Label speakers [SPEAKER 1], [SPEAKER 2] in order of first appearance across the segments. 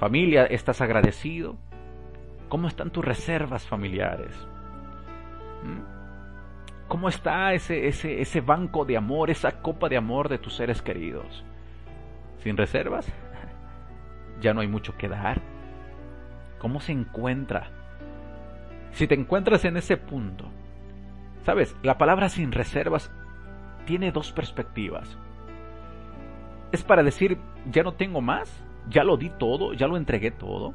[SPEAKER 1] Familia, ¿estás agradecido? ¿Cómo están tus reservas familiares? ¿Mm? ¿Cómo está ese, ese, ese banco de amor, esa copa de amor de tus seres queridos? ¿Sin reservas? Ya no hay mucho que dar. ¿Cómo se encuentra? Si te encuentras en ese punto, sabes, la palabra sin reservas tiene dos perspectivas. Es para decir, ya no tengo más, ya lo di todo, ya lo entregué todo.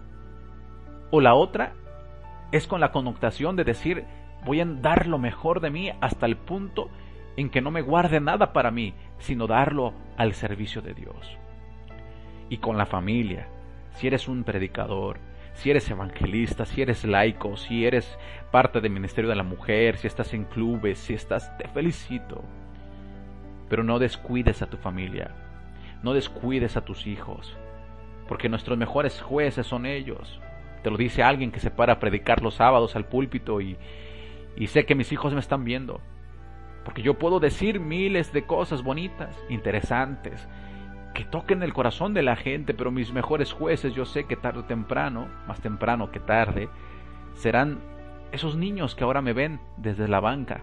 [SPEAKER 1] O la otra es con la connotación de decir, voy a dar lo mejor de mí hasta el punto en que no me guarde nada para mí, sino darlo al servicio de Dios. Y con la familia, si eres un predicador, si eres evangelista, si eres laico, si eres parte del Ministerio de la Mujer, si estás en clubes, si estás, te felicito. Pero no descuides a tu familia, no descuides a tus hijos, porque nuestros mejores jueces son ellos. Te lo dice alguien que se para a predicar los sábados al púlpito y, y sé que mis hijos me están viendo. Porque yo puedo decir miles de cosas bonitas, interesantes, que toquen el corazón de la gente, pero mis mejores jueces yo sé que tarde o temprano, más temprano que tarde, serán esos niños que ahora me ven desde la banca.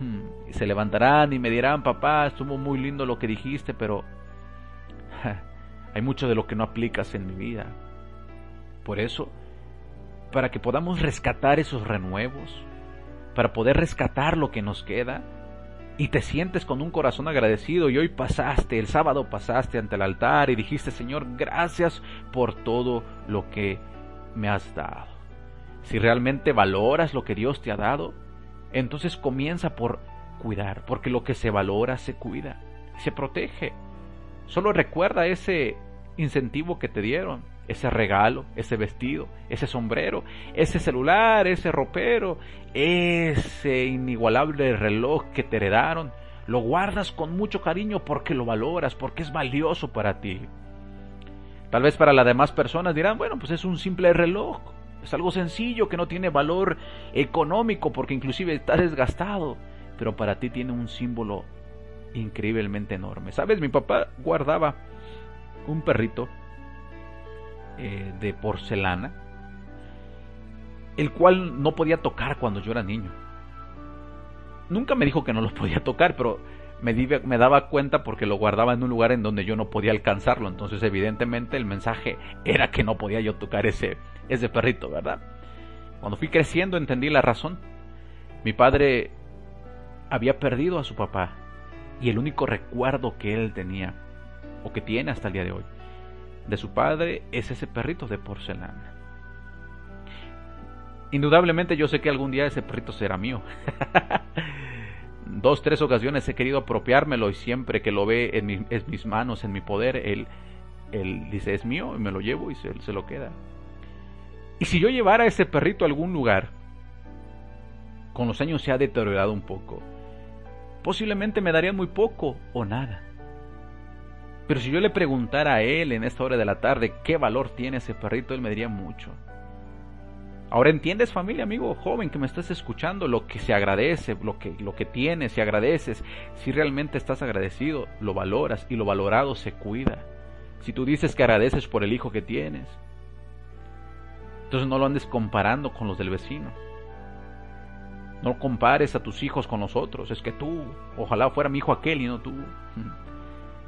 [SPEAKER 1] Hmm, se levantarán y me dirán, papá, estuvo muy lindo lo que dijiste, pero hay mucho de lo que no aplicas en mi vida. Por eso, para que podamos rescatar esos renuevos, para poder rescatar lo que nos queda, y te sientes con un corazón agradecido y hoy pasaste, el sábado pasaste ante el altar y dijiste, Señor, gracias por todo lo que me has dado. Si realmente valoras lo que Dios te ha dado, entonces comienza por cuidar, porque lo que se valora se cuida, se protege. Solo recuerda ese incentivo que te dieron ese regalo, ese vestido, ese sombrero, ese celular, ese ropero, ese inigualable reloj que te heredaron, lo guardas con mucho cariño porque lo valoras, porque es valioso para ti. Tal vez para las demás personas dirán, bueno, pues es un simple reloj, es algo sencillo que no tiene valor económico porque inclusive está desgastado, pero para ti tiene un símbolo increíblemente enorme. ¿Sabes? Mi papá guardaba un perrito eh, de porcelana, el cual no podía tocar cuando yo era niño. Nunca me dijo que no lo podía tocar, pero me, me daba cuenta porque lo guardaba en un lugar en donde yo no podía alcanzarlo. Entonces, evidentemente, el mensaje era que no podía yo tocar ese, ese perrito, ¿verdad? Cuando fui creciendo entendí la razón. Mi padre había perdido a su papá y el único recuerdo que él tenía, o que tiene hasta el día de hoy, de su padre es ese perrito de porcelana. Indudablemente yo sé que algún día ese perrito será mío. Dos, tres ocasiones he querido apropiármelo y siempre que lo ve en, mis manos, en mi poder, él, él dice es mío y me lo llevo y se, se lo queda. Y si yo llevara ese perrito a algún lugar, con los años se ha deteriorado un poco. Posiblemente me daría muy poco o nada. Pero si yo le preguntara a él en esta hora de la tarde qué valor tiene ese perrito, él me diría mucho. Ahora entiendes familia, amigo joven que me estás escuchando, lo que se agradece, lo que, lo que tienes, si agradeces, si realmente estás agradecido, lo valoras y lo valorado se cuida. Si tú dices que agradeces por el hijo que tienes, entonces no lo andes comparando con los del vecino. No compares a tus hijos con los otros. Es que tú, ojalá fuera mi hijo aquel y no tú.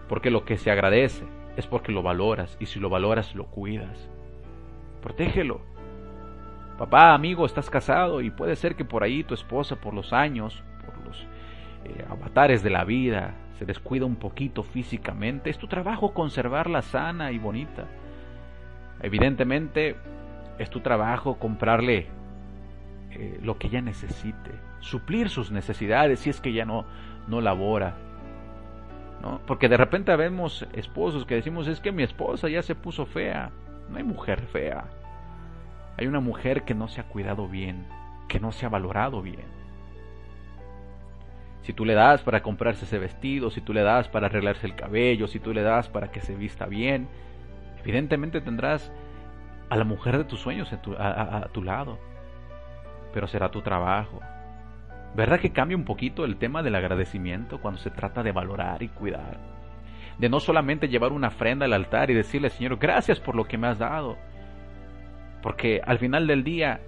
[SPEAKER 1] Porque lo que se agradece es porque lo valoras y si lo valoras lo cuidas. Protégelo. Papá, amigo, estás casado y puede ser que por ahí tu esposa por los años, por los eh, avatares de la vida, se descuida un poquito físicamente. Es tu trabajo conservarla sana y bonita. Evidentemente es tu trabajo comprarle eh, lo que ella necesite, suplir sus necesidades si es que ella no, no labora, porque de repente vemos esposos que decimos, es que mi esposa ya se puso fea. No hay mujer fea. Hay una mujer que no se ha cuidado bien, que no se ha valorado bien. Si tú le das para comprarse ese vestido, si tú le das para arreglarse el cabello, si tú le das para que se vista bien, evidentemente tendrás a la mujer de tus sueños a tu lado. Pero será tu trabajo, ¿Verdad que cambia un poquito el tema del agradecimiento cuando se trata de valorar y cuidar? de no solamente llevar una ofrenda al altar y decirle, Señor, gracias por lo que me has dado. Porque al final del día,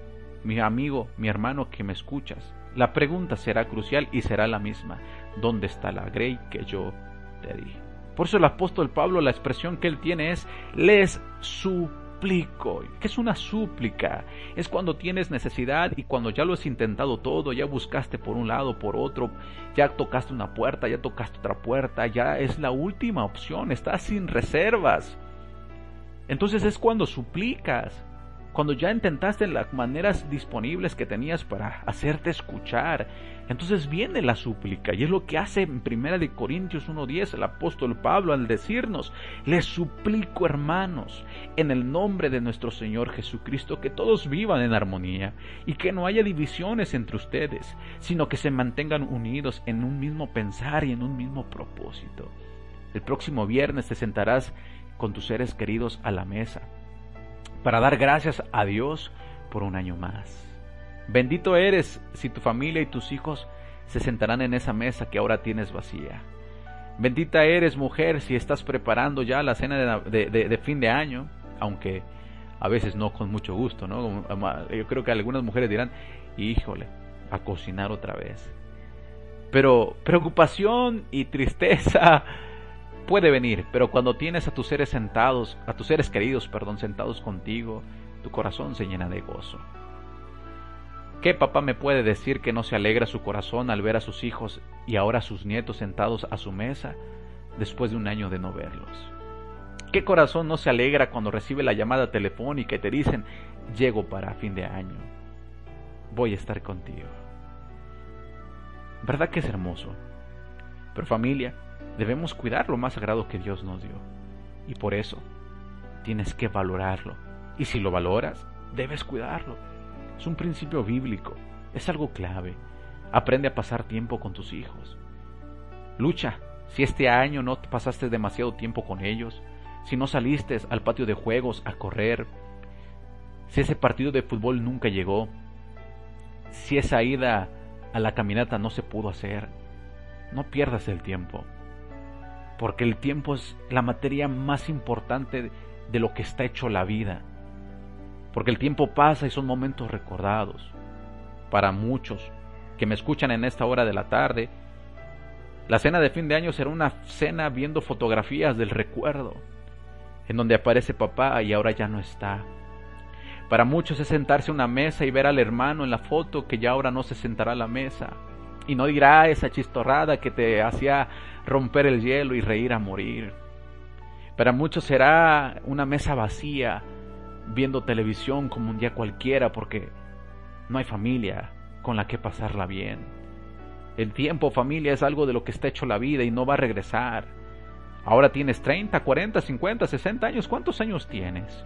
[SPEAKER 1] mi amigo, mi hermano que me escuchas, la pregunta será crucial y será la misma. ¿Dónde está la grey que yo te di? Por eso el apóstol Pablo, la expresión que él tiene es, les su ¿Qué es una súplica? Es cuando tienes necesidad y cuando ya lo has intentado todo, ya buscaste por un lado, por otro, ya tocaste una puerta, ya tocaste otra puerta, ya es la última opción, estás sin reservas. Entonces es cuando suplicas, cuando ya intentaste las maneras disponibles que tenías para hacerte escuchar, entonces viene la súplica y es lo que hace en Primera de Corintios 1:10 el apóstol Pablo al decirnos, les suplico hermanos, en el nombre de nuestro Señor Jesucristo, que todos vivan en armonía y que no haya divisiones entre ustedes, sino que se mantengan unidos en un mismo pensar y en un mismo propósito. El próximo viernes te sentarás con tus seres queridos a la mesa para dar gracias a Dios por un año más. Bendito eres si tu familia y tus hijos se sentarán en esa mesa que ahora tienes vacía. Bendita eres mujer si estás preparando ya la cena de, fin de año, aunque a veces no con mucho gusto, ¿no? Yo creo que algunas mujeres dirán, híjole, a cocinar otra vez. Pero preocupación y tristeza puede venir, pero cuando tienes a tus seres sentados, a tus seres queridos, perdón, sentados contigo, tu corazón se llena de gozo. ¿Qué papá me puede decir que no se alegra su corazón al ver a sus hijos y ahora a sus nietos sentados a su mesa después de un año de no verlos? ¿Qué corazón no se alegra cuando recibe la llamada telefónica y te dicen, llego para fin de año, voy a estar contigo? ¿Verdad que es hermoso? Pero familia, debemos cuidar lo más sagrado que Dios nos dio. Y por eso, tienes que valorarlo. Y si lo valoras, debes cuidarlo es un principio bíblico, es algo clave. Aprende a pasar tiempo con tus hijos. Lucha si este año no pasaste demasiado tiempo con ellos, si no saliste al patio de juegos a correr, si ese partido de fútbol nunca llegó, si esa ida a la caminata no se pudo hacer, no pierdas el tiempo, porque el tiempo es la materia más importante de lo que está hecho la vida porque el tiempo pasa y son momentos recordados. Para muchos que me escuchan en esta hora de la tarde, la cena de fin de año será una cena viendo fotografías del recuerdo, en donde aparece papá y ahora ya no está. Para muchos es sentarse a una mesa y ver al hermano en la foto que ya ahora no se sentará a la mesa. Y no dirá esa chistorrada que te hacía romper el hielo y reír a morir. Para muchos será una mesa vacía viendo televisión como un día cualquiera porque no hay familia con la que pasarla bien. El tiempo, familia, es algo de lo que está hecho la vida y no va a regresar. Ahora tienes 30, 40, 50, 60 años. ¿Cuántos años tienes?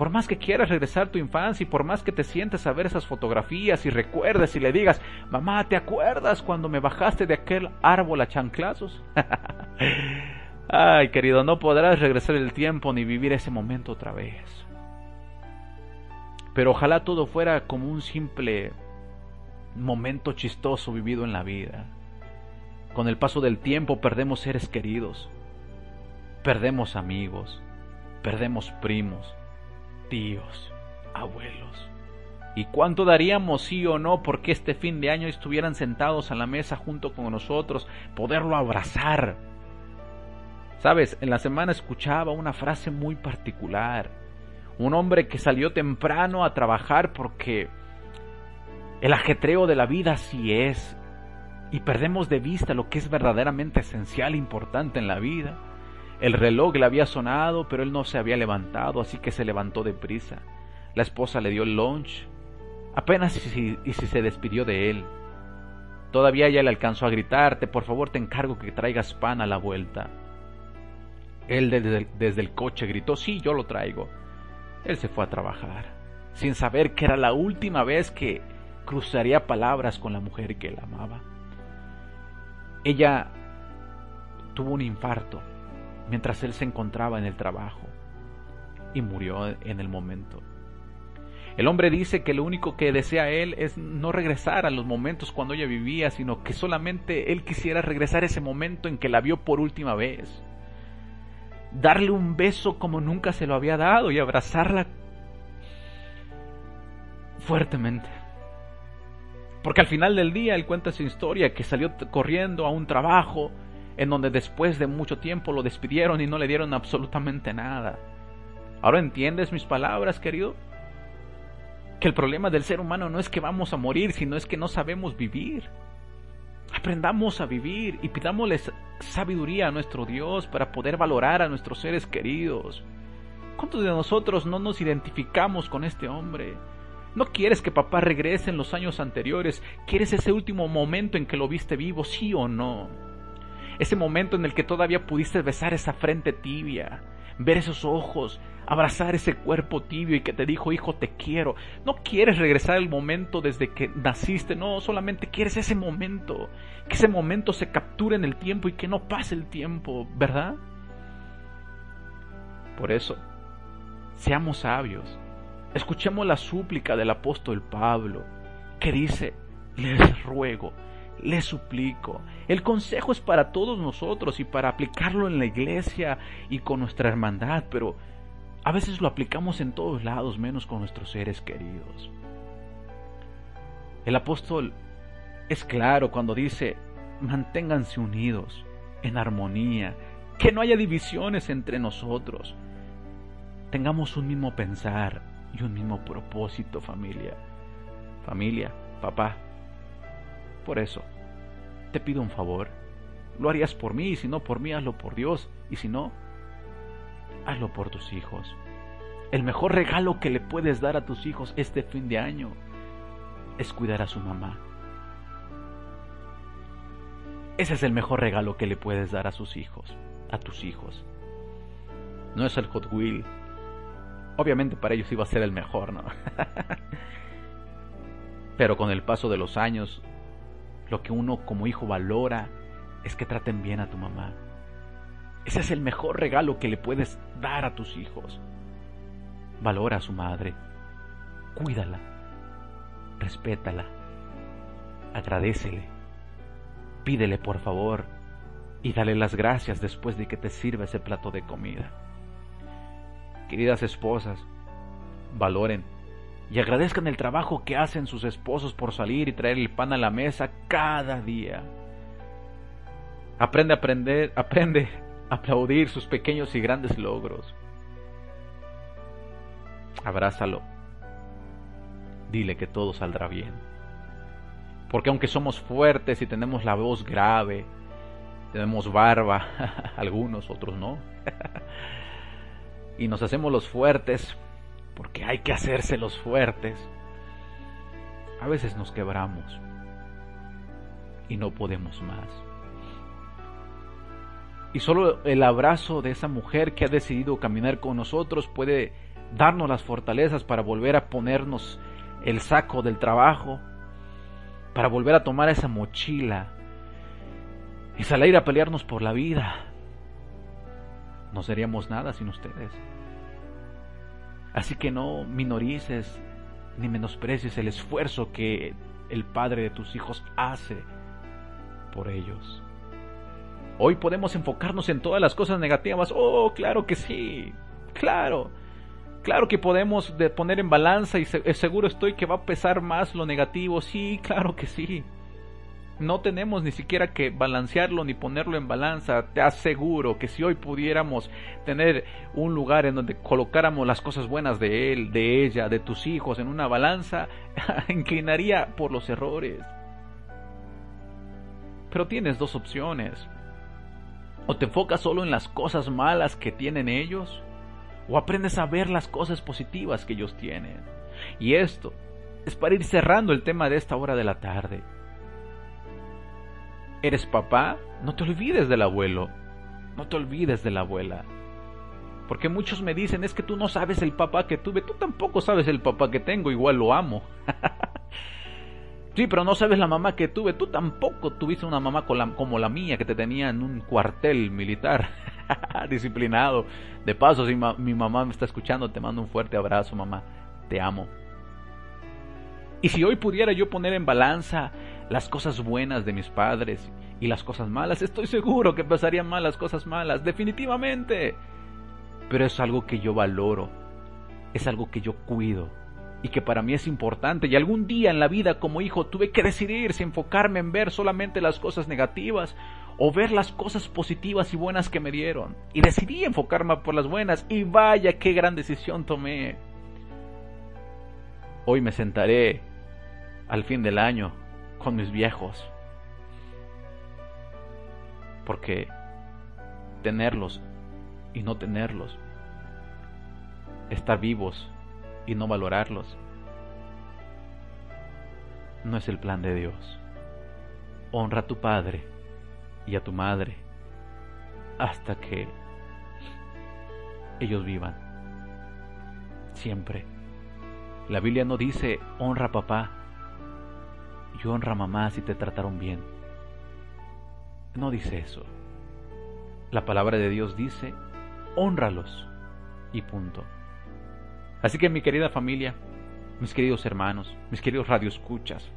[SPEAKER 1] Por más que quieras regresar a tu infancia y por más que te sientes a ver esas fotografías y recuerdes y le digas, mamá, ¿te acuerdas cuando me bajaste de aquel árbol a chanclazos? Ay, querido, no podrás regresar el tiempo ni vivir ese momento otra vez. Pero ojalá todo fuera como un simple momento chistoso vivido en la vida. Con el paso del tiempo perdemos seres queridos, perdemos amigos, perdemos primos, tíos, abuelos. ¿Y cuánto daríamos sí o no porque este fin de año estuvieran sentados a la mesa junto con nosotros, poderlo abrazar? Sabes, en la semana escuchaba una frase muy particular. Un hombre que salió temprano a trabajar porque el ajetreo de la vida así es. Y perdemos de vista lo que es verdaderamente esencial e importante en la vida. El reloj le había sonado, pero él no se había levantado, así que se levantó deprisa. La esposa le dio el lunch, apenas y si se despidió de él. Todavía ella le alcanzó a gritarte, por favor te encargo que traigas pan a la vuelta. Él desde el, coche gritó, sí, yo lo traigo. Él se fue a trabajar, sin saber que era la última vez que cruzaría palabras con la mujer que él amaba. Ella tuvo un infarto mientras él se encontraba en el trabajo y murió en el momento. El hombre dice que lo único que desea él es no regresar a los momentos cuando ella vivía, sino que solamente él quisiera regresar a ese momento en que la vio por última vez. Darle un beso como nunca se lo había dado y abrazarla fuertemente. Porque al final del día él cuenta su historia, que salió corriendo a un trabajo en donde después de mucho tiempo lo despidieron y no le dieron absolutamente nada. ¿Ahora entiendes mis palabras, querido? Que el problema del ser humano no es que vamos a morir, sino es que no sabemos vivir. Aprendamos a vivir y pidámosles sabiduría a nuestro Dios para poder valorar a nuestros seres queridos. ¿Cuántos de nosotros no nos identificamos con este hombre? No quieres que papá regrese en los años anteriores, quieres ese último momento en que lo viste vivo, sí o no. Ese momento en el que todavía pudiste besar esa frente tibia, ver esos ojos, abrazar ese cuerpo tibio y que te dijo, hijo, te quiero. No quieres regresar al momento desde que naciste, no, solamente quieres ese momento, que ese momento se capture en el tiempo y que no pase el tiempo, ¿verdad? Por eso, seamos sabios Escuchemos la súplica del apóstol Pablo, que dice, les ruego, les suplico. El consejo es para todos nosotros y para aplicarlo en la iglesia y con nuestra hermandad, pero a veces lo aplicamos en todos lados menos con nuestros seres queridos. El apóstol es claro cuando dice, manténganse unidos, en armonía, que no haya divisiones entre nosotros, tengamos un mismo pensar, y un mismo propósito, familia. Familia, papá. Por eso, te pido un favor. Lo harías por mí, y si no por mí, hazlo por Dios. Y si no, hazlo por tus hijos. El mejor regalo que le puedes dar a tus hijos este fin de año es cuidar a su mamá. Ese es el mejor regalo que le puedes dar a sus hijos, a tus hijos. No es el Hot Wheel, Obviamente para ellos iba a ser el mejor, ¿no? Pero con el paso de los años, lo que uno como hijo valora es que traten bien a tu mamá. Ese es el mejor regalo que le puedes dar a tus hijos. Valora a su madre, cuídala, respétala, agradecele, pídele por favor y dale las gracias después de que te sirva ese plato de comida. Queridas esposas, valoren y agradezcan el trabajo que hacen sus esposos por salir y traer el pan a la mesa cada día. Aprende a aprender, aprende a aplaudir sus pequeños y grandes logros. Abrázalo. Dile que todo saldrá bien. Porque aunque somos fuertes y tenemos la voz grave, tenemos barba, algunos, otros no. y nos hacemos los fuertes, porque hay que hacerse los fuertes, a veces nos quebramos y no podemos más. Y solo el abrazo de esa mujer que ha decidido caminar con nosotros puede darnos las fortalezas para volver a ponernos el saco del trabajo, para volver a tomar esa mochila y salir a pelearnos por la vida. No seríamos nada sin ustedes. Así que no minorices ni menosprecies el esfuerzo que el padre de tus hijos hace por ellos. Hoy podemos enfocarnos en todas las cosas negativas. Oh, claro que sí. Claro. Claro que podemos poner en balanza y seguro estoy que va a pesar más lo negativo. Sí, claro que sí. No tenemos ni siquiera que balancearlo ni ponerlo en balanza. Te aseguro que si hoy pudiéramos tener un lugar en donde colocáramos las cosas buenas de él, de ella, de tus hijos en una balanza, inclinaría por los errores. Pero tienes dos opciones. O te enfocas solo en las cosas malas que tienen ellos, o aprendes a ver las cosas positivas que ellos tienen. Y esto es para ir cerrando el tema de esta hora de la tarde eres papá, no te olvides del abuelo, no te olvides de la abuela. Porque muchos me dicen, es que tú no sabes el papá que tuve, tú tampoco sabes el papá que tengo, igual lo amo. sí, pero no sabes la mamá que tuve, tú tampoco tuviste una mamá como la mía que te tenía en un cuartel militar, disciplinado. De paso, si mi mamá me está escuchando, te mando un fuerte abrazo, mamá, te amo. Y si hoy pudiera yo poner en balanza las cosas buenas de mis padres y las cosas malas, estoy seguro que pasarían mal las cosas malas, definitivamente. Pero es algo que yo valoro, es algo que yo cuido y que para mí es importante. Y algún día en la vida como hijo tuve que decidir si enfocarme en ver solamente las cosas negativas o ver las cosas positivas y buenas que me dieron. Y decidí enfocarme por las buenas y vaya qué gran decisión tomé. Hoy me sentaré al fin del año con mis viejos. Porque tenerlos y no tenerlos, estar vivos y no valorarlos, no es el plan de Dios. Honra a tu padre y a tu madre hasta que ellos vivan. Siempre. La Biblia no dice honra papá y honra a mamá si te trataron bien. No dice eso. La palabra de Dios dice honralos y punto. Así que mi querida familia, mis queridos hermanos, mis queridos radioescuchas,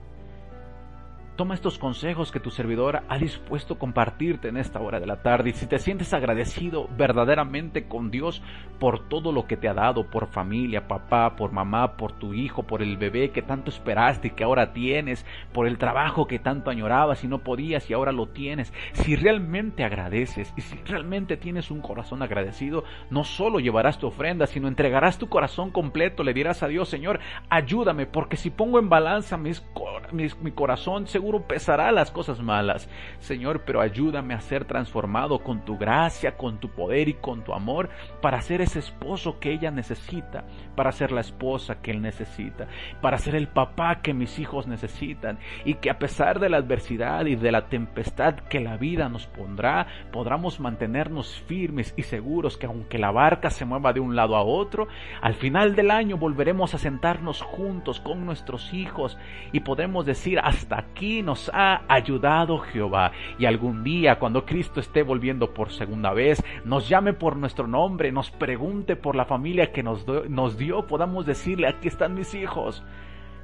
[SPEAKER 1] Toma estos consejos que tu servidora ha dispuesto compartirte en esta hora de la tarde. Y si te sientes agradecido verdaderamente con Dios por todo lo que te ha dado, por familia, papá, por mamá, por tu hijo, por el bebé que tanto esperaste y que ahora tienes, por el trabajo que tanto añorabas y no podías y ahora lo tienes, si realmente agradeces y si realmente tienes un corazón agradecido, no solo llevarás tu ofrenda, sino entregarás tu corazón completo, le dirás a Dios, Señor, ayúdame porque si pongo en balanza mis, mi corazón, seguro pesará las cosas malas. Señor, pero ayúdame a ser transformado con tu gracia, con tu poder y con tu amor para ser ese esposo que ella necesita, para ser la esposa que él necesita, para ser el papá que mis hijos necesitan y que a pesar de la adversidad y de la tempestad que la vida nos pondrá, podamos mantenernos firmes y seguros que aunque la barca se mueva de un lado a otro, al final del año volveremos a sentarnos juntos con nuestros hijos y podremos decir hasta aquí nos ha ayudado Jehová. Y algún día, cuando Cristo esté volviendo por segunda vez, nos llame por nuestro nombre, nos pregunte por la familia que nos, nos dio, podamos decirle, aquí están mis hijos.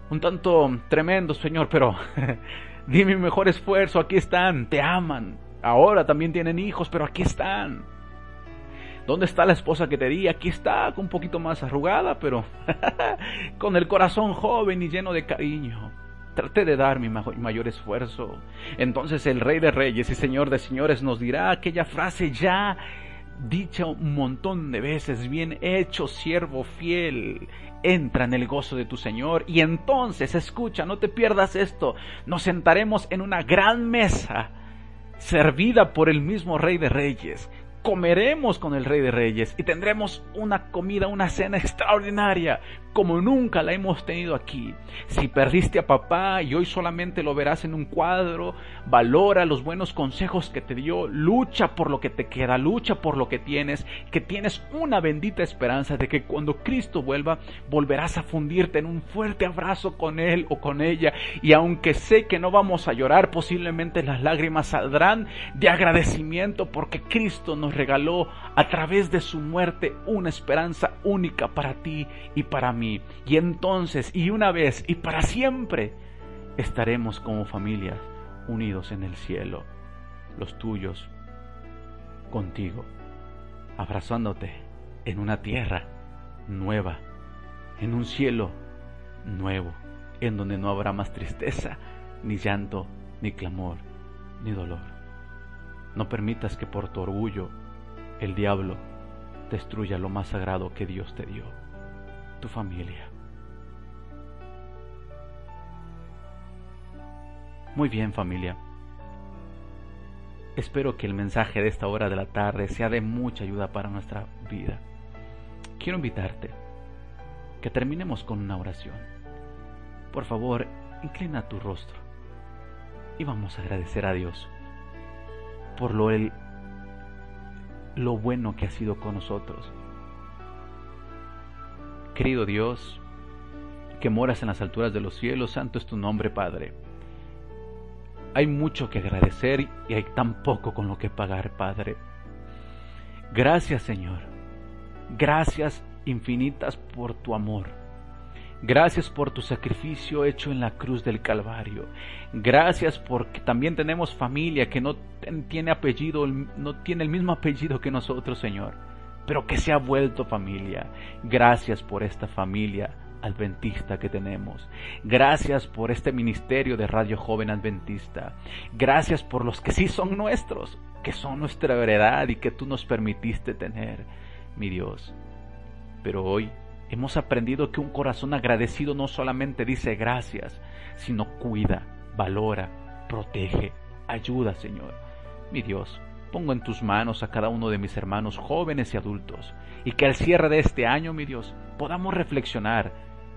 [SPEAKER 1] Un tanto tremendo, Señor, pero di mi mejor esfuerzo, aquí están, te aman. Ahora también tienen hijos, pero aquí están. ¿Dónde está la esposa que te di? Aquí está, un poquito más arrugada, pero con el corazón joven y lleno de cariño. Traté de dar mi mayor esfuerzo. Entonces el Rey de Reyes y Señor de Señores nos dirá aquella frase ya dicha un montón de veces, bien hecho, siervo fiel, entra en el gozo de tu Señor y entonces, escucha, no te pierdas esto, nos sentaremos en una gran mesa servida por el mismo Rey de Reyes, comeremos con el Rey de Reyes y tendremos una comida, una cena extraordinaria, como nunca la hemos tenido aquí. Si perdiste a papá y hoy solamente lo verás en un cuadro, valora los buenos consejos que te dio, lucha por lo que te queda, lucha por lo que tienes, que tienes una bendita esperanza de que cuando Cristo vuelva, volverás a fundirte en un fuerte abrazo con Él o con ella. Y aunque sé que no vamos a llorar, posiblemente las lágrimas saldrán de agradecimiento porque Cristo nos regaló a través de su muerte una esperanza única para ti y para mí y entonces, y una vez, y para siempre, estaremos como familias unidos en el cielo, los tuyos, contigo, abrazándote en una tierra nueva, en un cielo nuevo, en donde no habrá más tristeza, ni llanto, ni clamor, ni dolor. No permitas que por tu orgullo el diablo destruya lo más sagrado que Dios te dio tu familia. Muy bien familia. Espero que el mensaje de esta hora de la tarde sea de mucha ayuda para nuestra vida. Quiero invitarte que terminemos con una oración. Por favor, inclina tu rostro y vamos a agradecer a Dios por lo, el, lo bueno que ha sido con nosotros Querido Dios, que moras en las alturas de los cielos, santo es tu nombre, Padre. Hay mucho que agradecer y hay tan poco con lo que pagar, Padre. Gracias, Señor. Gracias infinitas por tu amor. Gracias por tu sacrificio hecho en la cruz del Calvario. Gracias porque también tenemos familia que no tiene apellido, no tiene el mismo apellido que nosotros, Señor, pero que se ha vuelto familia. Gracias por esta familia adventista que tenemos. Gracias por este ministerio de Radio Joven Adventista. Gracias por los que sí son nuestros, que son nuestra heredad y que tú nos permitiste tener, mi Dios. Pero hoy hemos aprendido que un corazón agradecido no solamente dice gracias, sino cuida, valora, protege, ayuda, Señor. Mi Dios, pongo en tus manos a cada uno de mis hermanos jóvenes y adultos, y que al cierre de este año, mi Dios, podamos reflexionar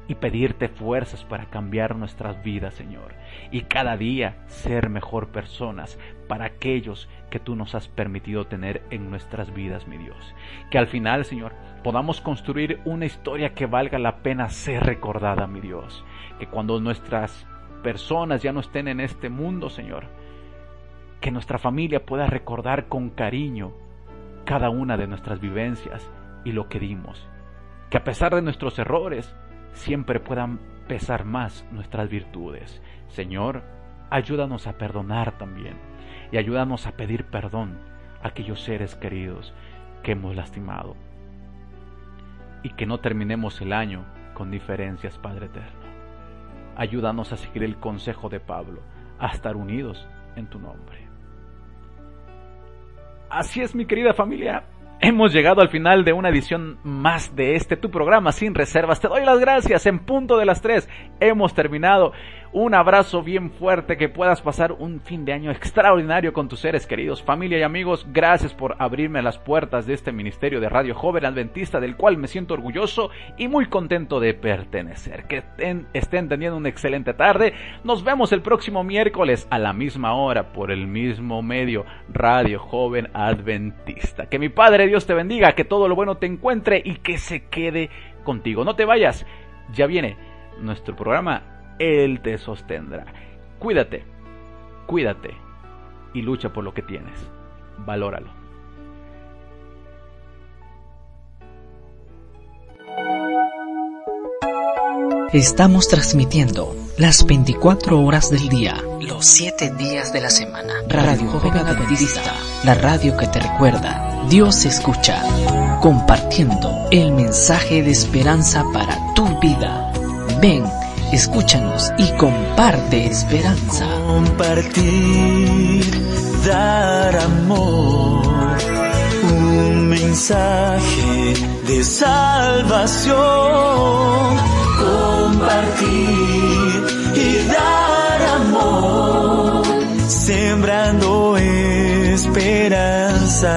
[SPEAKER 1] y pedirte fuerzas para cambiar nuestras vidas, Señor, y cada día ser mejor personas para aquellos que tú nos has permitido tener en nuestras vidas, mi Dios. Que al final, Señor, podamos construir una historia que valga la pena ser recordada, mi Dios. Que cuando nuestras personas ya no estén en este mundo, Señor, que nuestra familia pueda recordar con cariño cada una de nuestras vivencias y lo que dimos. Que a pesar de nuestros errores, siempre puedan pesar más nuestras virtudes. Señor, ayúdanos a perdonar también y ayúdanos a pedir perdón a aquellos seres queridos que hemos lastimado. Y que no terminemos el año con diferencias, Padre Eterno. Ayúdanos a seguir el consejo de Pablo, a estar unidos en tu nombre. Así es, mi querida familia. Hemos llegado al final de una edición más de este tu programa sin reservas. Te doy las gracias en punto de las tres. Hemos terminado. Un abrazo bien fuerte, que puedas pasar un fin de año extraordinario con tus seres queridos, familia y amigos. Gracias por abrirme las puertas de este ministerio de Radio Joven Adventista, del cual me siento orgulloso y muy contento de pertenecer. Que estén, teniendo una excelente tarde. Nos vemos el próximo miércoles a la misma hora por el mismo medio, Radio Joven Adventista. Que mi Padre Dios te bendiga, que todo lo bueno te encuentre y que se quede contigo. No te vayas, ya viene nuestro programa él te sostendrá. Cuídate, cuídate y lucha por lo que tienes. Valóralo.
[SPEAKER 2] Estamos transmitiendo las 24 horas del día, los 7 días de la semana. Radio Joven Adventista, la radio que te recuerda, Dios escucha, compartiendo el mensaje de esperanza para tu vida. Ven Escúchanos y comparte esperanza.
[SPEAKER 3] Compartir, dar amor, un mensaje de salvación. Compartir y dar amor, sembrando esperanza.